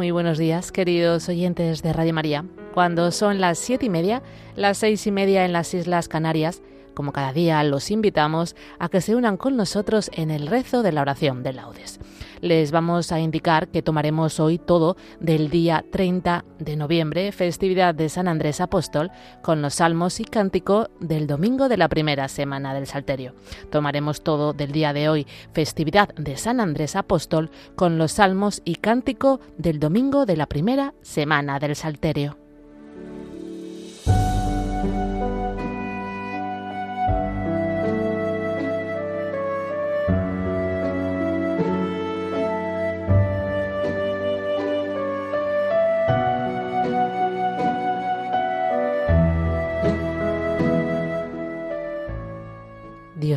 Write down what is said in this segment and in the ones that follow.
Muy buenos días, queridos oyentes de Radio María. Cuando son las siete y media, las seis y media en las Islas Canarias, como cada día, los invitamos a que se unan con nosotros en el rezo de la oración de laudes. Les vamos a indicar que tomaremos hoy todo del día 30 de noviembre, festividad de San Andrés Apóstol, con los salmos y cántico del domingo de la primera semana del Salterio. Tomaremos todo del día de hoy, festividad de San Andrés Apóstol, con los salmos y cántico del domingo de la primera semana del Salterio.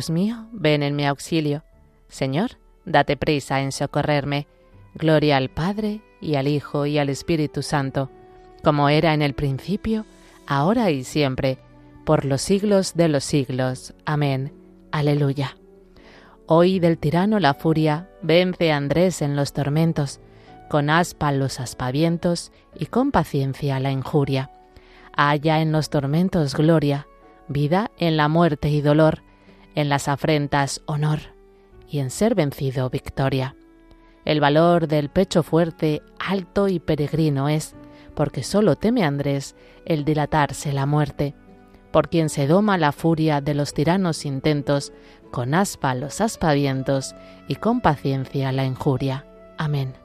Dios mío, ven en mi auxilio. Señor, date prisa en socorrerme. Gloria al Padre, y al Hijo, y al Espíritu Santo, como era en el principio, ahora y siempre, por los siglos de los siglos. Amén. Aleluya. Hoy del tirano la furia, vence Andrés en los tormentos, con aspa los aspavientos y con paciencia la injuria. Haya en los tormentos gloria, vida en la muerte y dolor, en las afrentas honor y en ser vencido victoria. El valor del pecho fuerte, alto y peregrino es, porque sólo teme Andrés el dilatarse la muerte, por quien se doma la furia de los tiranos intentos, con aspa los aspavientos y con paciencia la injuria. Amén.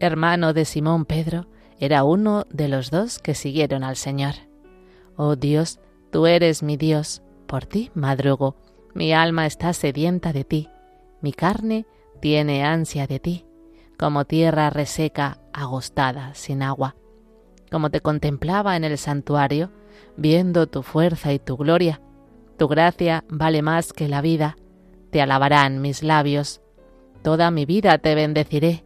Hermano de Simón Pedro, era uno de los dos que siguieron al Señor. Oh Dios, tú eres mi Dios, por ti madrugo, mi alma está sedienta de ti, mi carne tiene ansia de ti, como tierra reseca, agostada, sin agua. Como te contemplaba en el santuario, viendo tu fuerza y tu gloria, tu gracia vale más que la vida, te alabarán mis labios, toda mi vida te bendeciré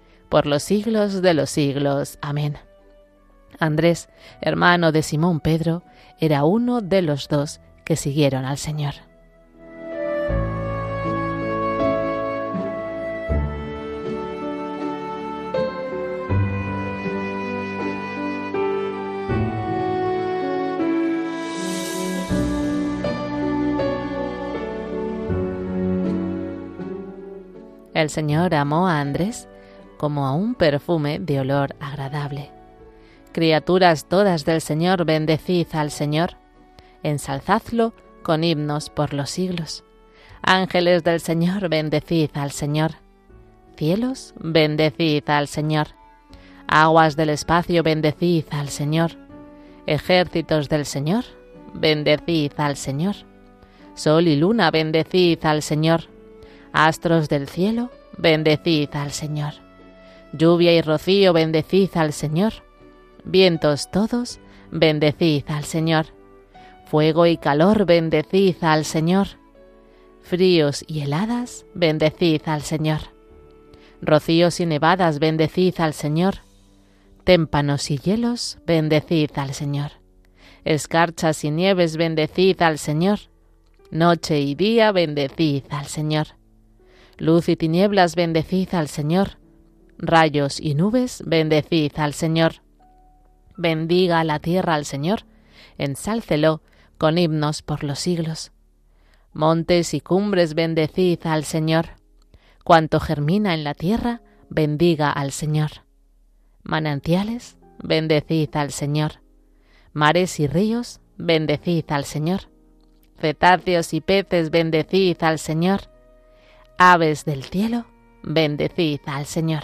por los siglos de los siglos. Amén. Andrés, hermano de Simón Pedro, era uno de los dos que siguieron al Señor. El Señor amó a Andrés como a un perfume de olor agradable. Criaturas todas del Señor, bendecid al Señor, ensalzadlo con himnos por los siglos. Ángeles del Señor, bendecid al Señor. Cielos, bendecid al Señor. Aguas del espacio, bendecid al Señor. Ejércitos del Señor, bendecid al Señor. Sol y luna, bendecid al Señor. Astros del cielo, bendecid al Señor. Lluvia y rocío, bendecid al Señor. Vientos todos, bendecid al Señor. Fuego y calor, bendecid al Señor. Fríos y heladas, bendecid al Señor. Rocíos y nevadas, bendecid al Señor. Témpanos y hielos, bendecid al Señor. Escarchas y nieves, bendecid al Señor. Noche y día, bendecid al Señor. Luz y tinieblas, bendecid al Señor rayos y nubes, bendecid al Señor. Bendiga la tierra al Señor, ensálcelo con himnos por los siglos. Montes y cumbres, bendecid al Señor. Cuanto germina en la tierra, bendiga al Señor. Manantiales, bendecid al Señor. Mares y ríos, bendecid al Señor. Cetáceos y peces, bendecid al Señor. Aves del cielo, bendecid al Señor.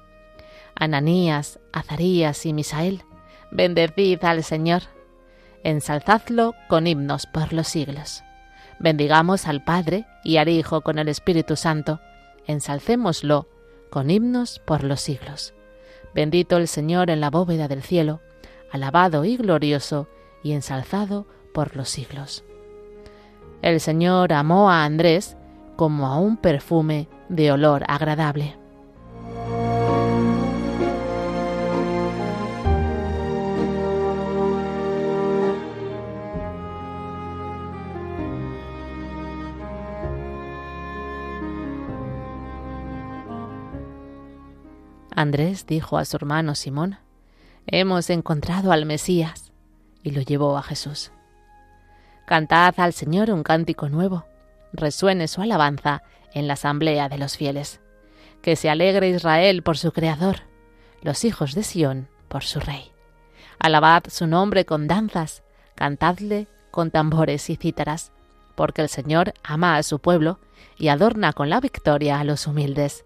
Ananías, Azarías y Misael, bendecid al Señor. Ensalzadlo con himnos por los siglos. Bendigamos al Padre y al Hijo con el Espíritu Santo. Ensalcémoslo con himnos por los siglos. Bendito el Señor en la bóveda del cielo, alabado y glorioso y ensalzado por los siglos. El Señor amó a Andrés como a un perfume de olor agradable. Andrés dijo a su hermano Simón, Hemos encontrado al Mesías, y lo llevó a Jesús. Cantad al Señor un cántico nuevo, resuene su alabanza en la asamblea de los fieles. Que se alegre Israel por su Creador, los hijos de Sión por su Rey. Alabad su nombre con danzas, cantadle con tambores y cítaras, porque el Señor ama a su pueblo y adorna con la victoria a los humildes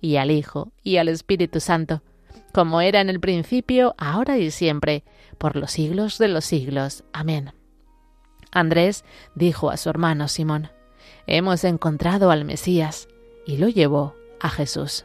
y al Hijo, y al Espíritu Santo, como era en el principio, ahora y siempre, por los siglos de los siglos. Amén. Andrés dijo a su hermano Simón, Hemos encontrado al Mesías, y lo llevó a Jesús.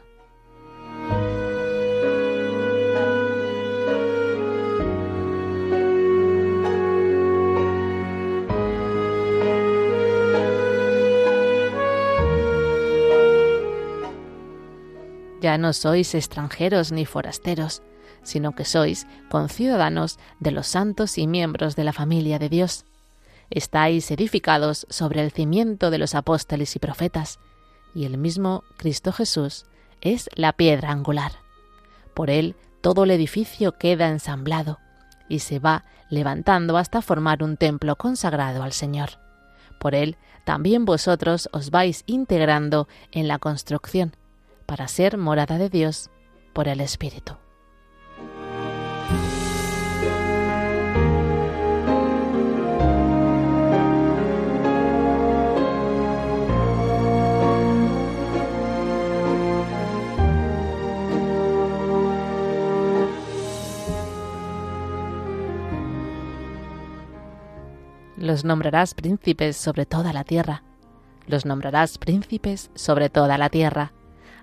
No sois extranjeros ni forasteros, sino que sois conciudadanos de los santos y miembros de la familia de Dios. Estáis edificados sobre el cimiento de los apóstoles y profetas, y el mismo Cristo Jesús es la piedra angular. Por él todo el edificio queda ensamblado y se va levantando hasta formar un templo consagrado al Señor. Por él también vosotros os vais integrando en la construcción para ser morada de Dios por el Espíritu. Los nombrarás príncipes sobre toda la tierra. Los nombrarás príncipes sobre toda la tierra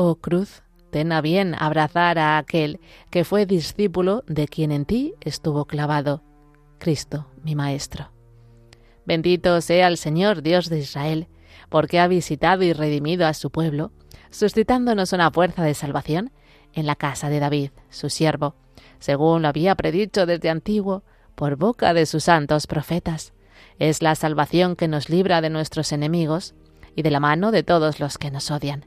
Oh cruz, ten a bien abrazar a aquel que fue discípulo de quien en ti estuvo clavado, Cristo, mi Maestro. Bendito sea el Señor Dios de Israel, porque ha visitado y redimido a su pueblo, suscitándonos una fuerza de salvación en la casa de David, su siervo, según lo había predicho desde antiguo por boca de sus santos profetas. Es la salvación que nos libra de nuestros enemigos y de la mano de todos los que nos odian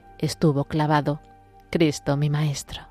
estuvo clavado, Cristo mi Maestro.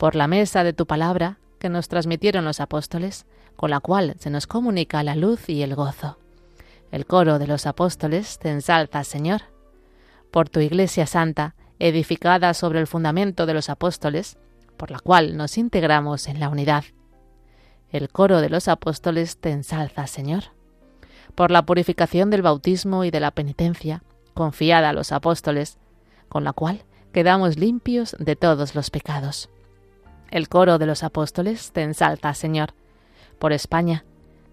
por la mesa de tu palabra que nos transmitieron los apóstoles, con la cual se nos comunica la luz y el gozo. El coro de los apóstoles te ensalza, Señor. Por tu Iglesia Santa, edificada sobre el fundamento de los apóstoles, por la cual nos integramos en la unidad. El coro de los apóstoles te ensalza, Señor. Por la purificación del bautismo y de la penitencia, confiada a los apóstoles, con la cual quedamos limpios de todos los pecados. El coro de los apóstoles te ensalza, Señor, por España,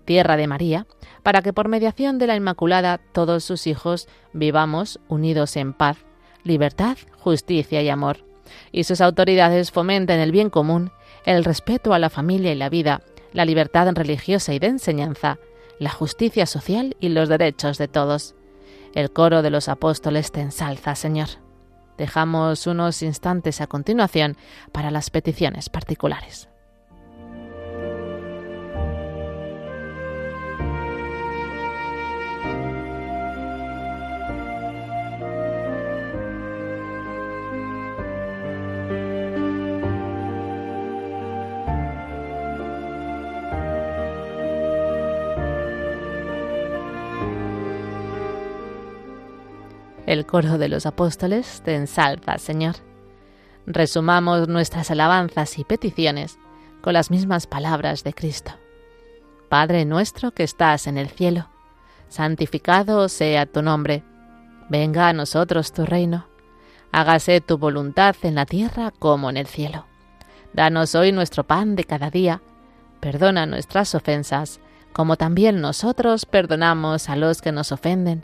tierra de María, para que por mediación de la Inmaculada todos sus hijos vivamos unidos en paz, libertad, justicia y amor, y sus autoridades fomenten el bien común, el respeto a la familia y la vida, la libertad religiosa y de enseñanza, la justicia social y los derechos de todos. El coro de los apóstoles te ensalza, Señor. Dejamos unos instantes a continuación para las peticiones particulares. El coro de los apóstoles te ensalza, Señor. Resumamos nuestras alabanzas y peticiones con las mismas palabras de Cristo. Padre nuestro que estás en el cielo, santificado sea tu nombre. Venga a nosotros tu reino. Hágase tu voluntad en la tierra como en el cielo. Danos hoy nuestro pan de cada día. Perdona nuestras ofensas, como también nosotros perdonamos a los que nos ofenden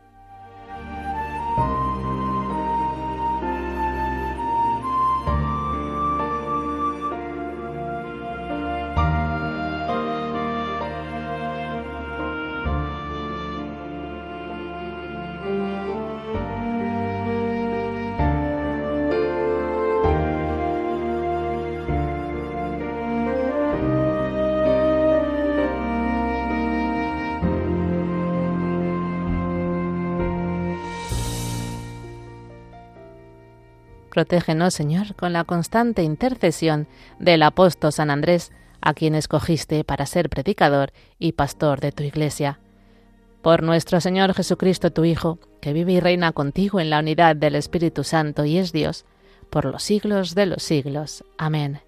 Protégenos, Señor, con la constante intercesión del apóstol San Andrés, a quien escogiste para ser predicador y pastor de tu iglesia. Por nuestro Señor Jesucristo, tu Hijo, que vive y reina contigo en la unidad del Espíritu Santo y es Dios, por los siglos de los siglos. Amén.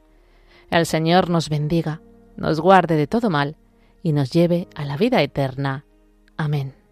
El Señor nos bendiga, nos guarde de todo mal y nos lleve a la vida eterna. Amén.